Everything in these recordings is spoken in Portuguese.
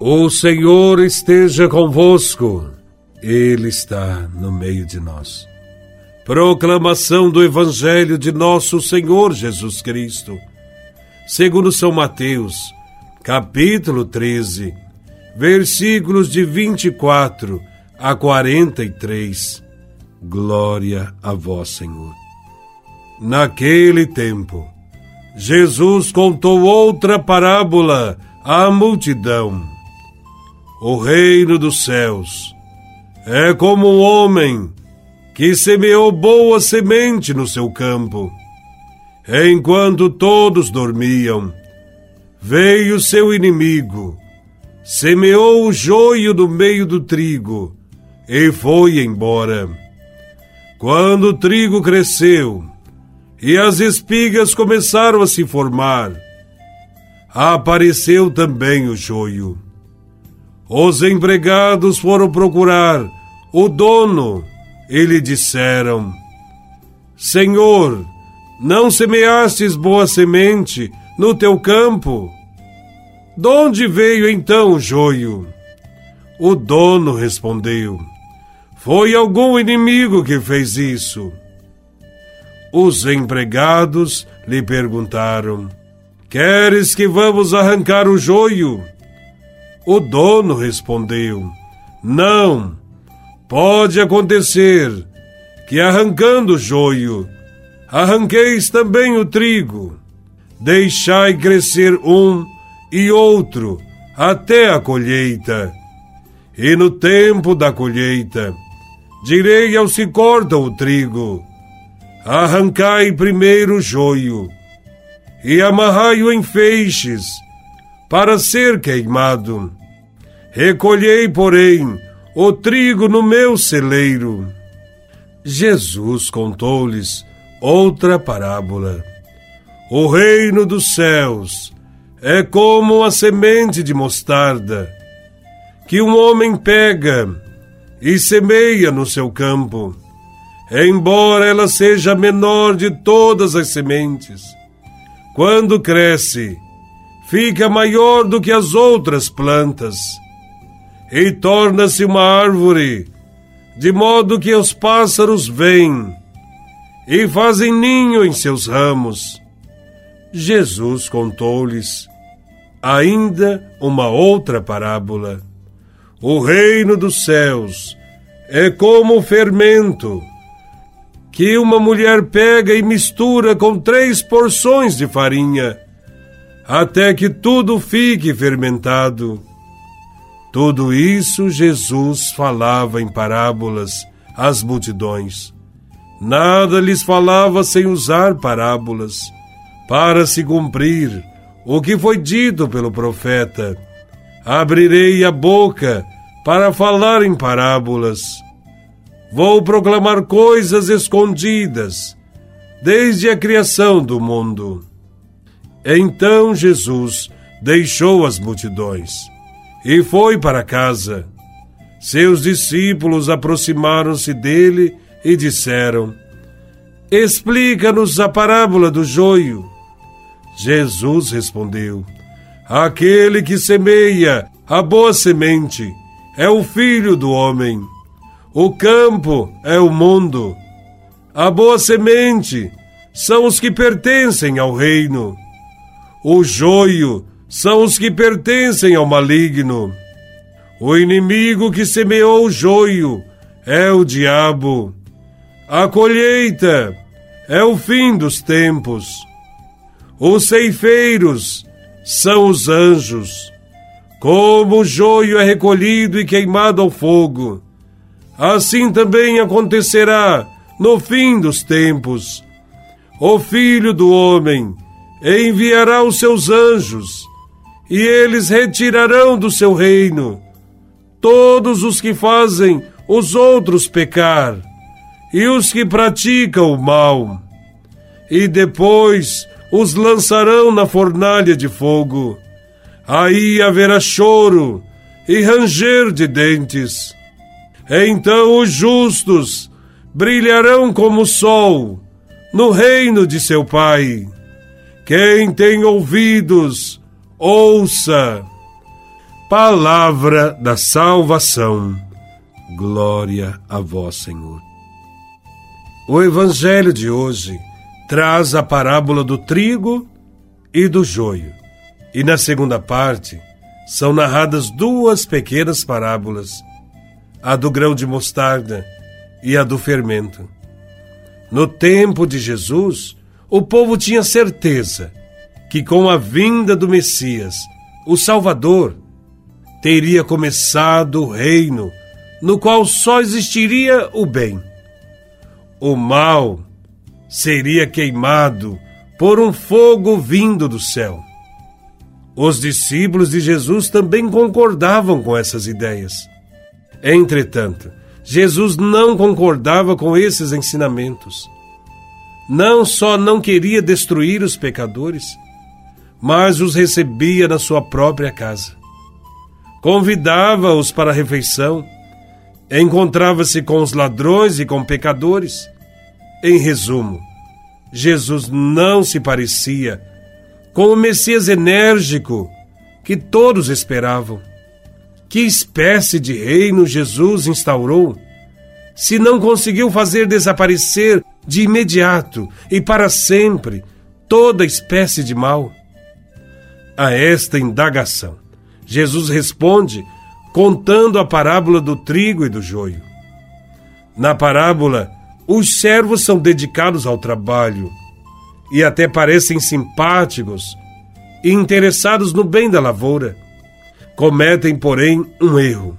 O Senhor esteja convosco, Ele está no meio de nós. Proclamação do Evangelho de Nosso Senhor Jesus Cristo, segundo São Mateus, capítulo 13, versículos de 24 a 43. Glória a Vós, Senhor. Naquele tempo, Jesus contou outra parábola à multidão o reino dos céus. É como um homem que semeou boa semente no seu campo. Enquanto todos dormiam, veio seu inimigo, semeou o joio no meio do trigo e foi embora. Quando o trigo cresceu e as espigas começaram a se formar, apareceu também o joio. Os empregados foram procurar o dono e lhe disseram: Senhor, não semeastes boa semente no teu campo? De onde veio então o joio? O dono respondeu: Foi algum inimigo que fez isso. Os empregados lhe perguntaram: Queres que vamos arrancar o joio? O dono respondeu: Não, pode acontecer que arrancando o joio, arranqueis também o trigo. Deixai crescer um e outro até a colheita. E no tempo da colheita, direi aos que cortam o trigo: arrancai primeiro o joio e amarrai-o em feixes para ser queimado. Recolhei, porém, o trigo no meu celeiro. Jesus contou-lhes outra parábola. O reino dos céus é como a semente de mostarda que um homem pega e semeia no seu campo. Embora ela seja a menor de todas as sementes, quando cresce, fica maior do que as outras plantas e torna-se uma árvore, de modo que os pássaros vêm e fazem ninho em seus ramos. Jesus contou-lhes ainda uma outra parábola. O reino dos céus é como o fermento que uma mulher pega e mistura com três porções de farinha até que tudo fique fermentado. Tudo isso Jesus falava em parábolas às multidões. Nada lhes falava sem usar parábolas, para se cumprir o que foi dito pelo profeta. Abrirei a boca para falar em parábolas. Vou proclamar coisas escondidas desde a criação do mundo. Então Jesus deixou as multidões e foi para casa. Seus discípulos aproximaram-se dele e disseram: Explica-nos a parábola do joio. Jesus respondeu: Aquele que semeia a boa semente é o filho do homem. O campo é o mundo. A boa semente são os que pertencem ao reino. O joio são os que pertencem ao maligno. O inimigo que semeou o joio é o diabo. A colheita é o fim dos tempos. Os ceifeiros são os anjos. Como o joio é recolhido e queimado ao fogo, assim também acontecerá no fim dos tempos. O filho do homem enviará os seus anjos, e eles retirarão do seu reino todos os que fazem os outros pecar e os que praticam o mal, e depois os lançarão na fornalha de fogo. Aí haverá choro e ranger de dentes. Então os justos brilharão como o sol no reino de seu Pai. Quem tem ouvidos, ouça. Palavra da salvação. Glória a vós, Senhor. O evangelho de hoje traz a parábola do trigo e do joio. E na segunda parte são narradas duas pequenas parábolas, a do grão de mostarda e a do fermento. No tempo de Jesus, o povo tinha certeza que com a vinda do Messias, o Salvador, teria começado o reino no qual só existiria o bem. O mal seria queimado por um fogo vindo do céu. Os discípulos de Jesus também concordavam com essas ideias. Entretanto, Jesus não concordava com esses ensinamentos. Não só não queria destruir os pecadores, mas os recebia na sua própria casa. Convidava-os para a refeição, encontrava-se com os ladrões e com pecadores. Em resumo, Jesus não se parecia com o Messias enérgico que todos esperavam. Que espécie de reino Jesus instaurou? Se não conseguiu fazer desaparecer de imediato e para sempre toda espécie de mal? A esta indagação, Jesus responde contando a parábola do trigo e do joio. Na parábola, os servos são dedicados ao trabalho e até parecem simpáticos e interessados no bem da lavoura. Cometem, porém, um erro.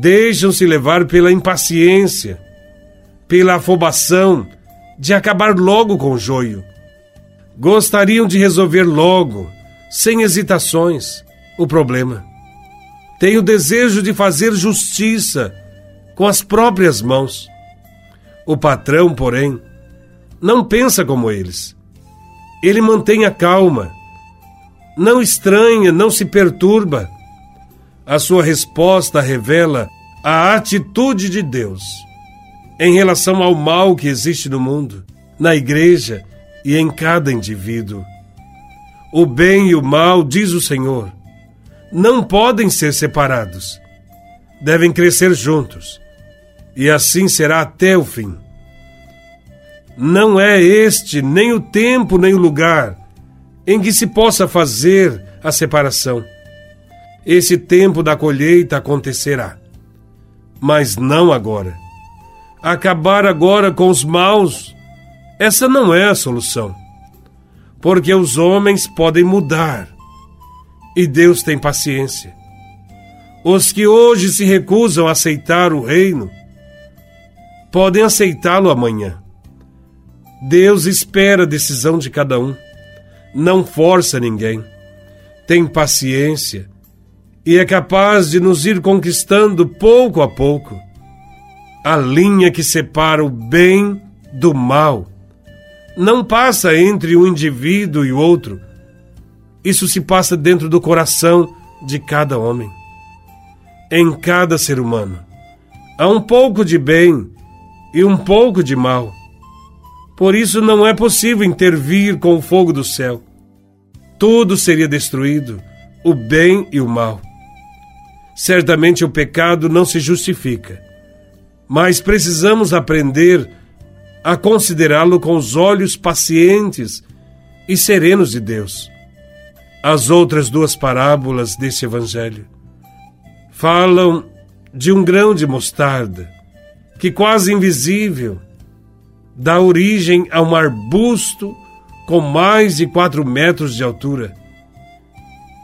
Deixam-se levar pela impaciência, pela afobação de acabar logo com o joio. Gostariam de resolver logo, sem hesitações, o problema. Têm o desejo de fazer justiça com as próprias mãos. O patrão, porém, não pensa como eles. Ele mantém a calma, não estranha, não se perturba. A sua resposta revela a atitude de Deus em relação ao mal que existe no mundo, na igreja e em cada indivíduo. O bem e o mal, diz o Senhor, não podem ser separados. Devem crescer juntos. E assim será até o fim. Não é este nem o tempo nem o lugar em que se possa fazer a separação. Esse tempo da colheita acontecerá, mas não agora. Acabar agora com os maus, essa não é a solução. Porque os homens podem mudar e Deus tem paciência. Os que hoje se recusam a aceitar o reino podem aceitá-lo amanhã. Deus espera a decisão de cada um. Não força ninguém. Tem paciência e é capaz de nos ir conquistando pouco a pouco a linha que separa o bem do mal. Não passa entre um indivíduo e o outro. Isso se passa dentro do coração de cada homem. Em cada ser humano há um pouco de bem e um pouco de mal. Por isso não é possível intervir com o fogo do céu. Tudo seria destruído, o bem e o mal. Certamente o pecado não se justifica, mas precisamos aprender a considerá-lo com os olhos pacientes e serenos de Deus. As outras duas parábolas desse evangelho falam de um grão de mostarda que, quase invisível, dá origem a um arbusto com mais de quatro metros de altura.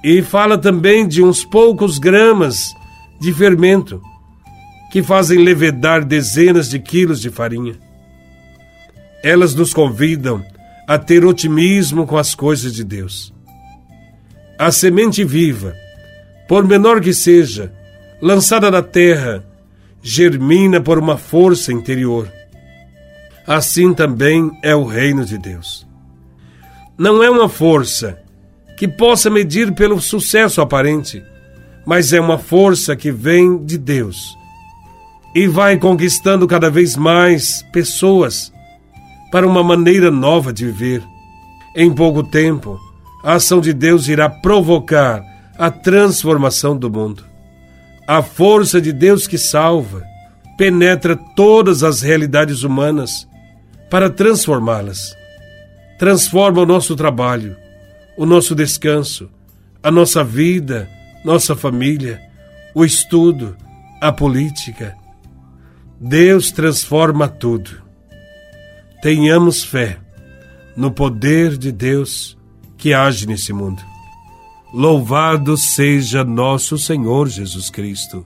E fala também de uns poucos gramas de fermento que fazem levedar dezenas de quilos de farinha. Elas nos convidam a ter otimismo com as coisas de Deus. A semente viva, por menor que seja, lançada na terra, germina por uma força interior assim também é o reino de Deus. Não é uma força que possa medir pelo sucesso aparente, mas é uma força que vem de Deus e vai conquistando cada vez mais pessoas para uma maneira nova de viver. Em pouco tempo, a ação de Deus irá provocar a transformação do mundo. A força de Deus que salva penetra todas as realidades humanas para transformá-las. Transforma o nosso trabalho, o nosso descanso, a nossa vida, nossa família, o estudo, a política. Deus transforma tudo. Tenhamos fé no poder de Deus que age nesse mundo. Louvado seja nosso Senhor Jesus Cristo,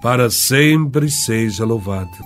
para sempre seja louvado.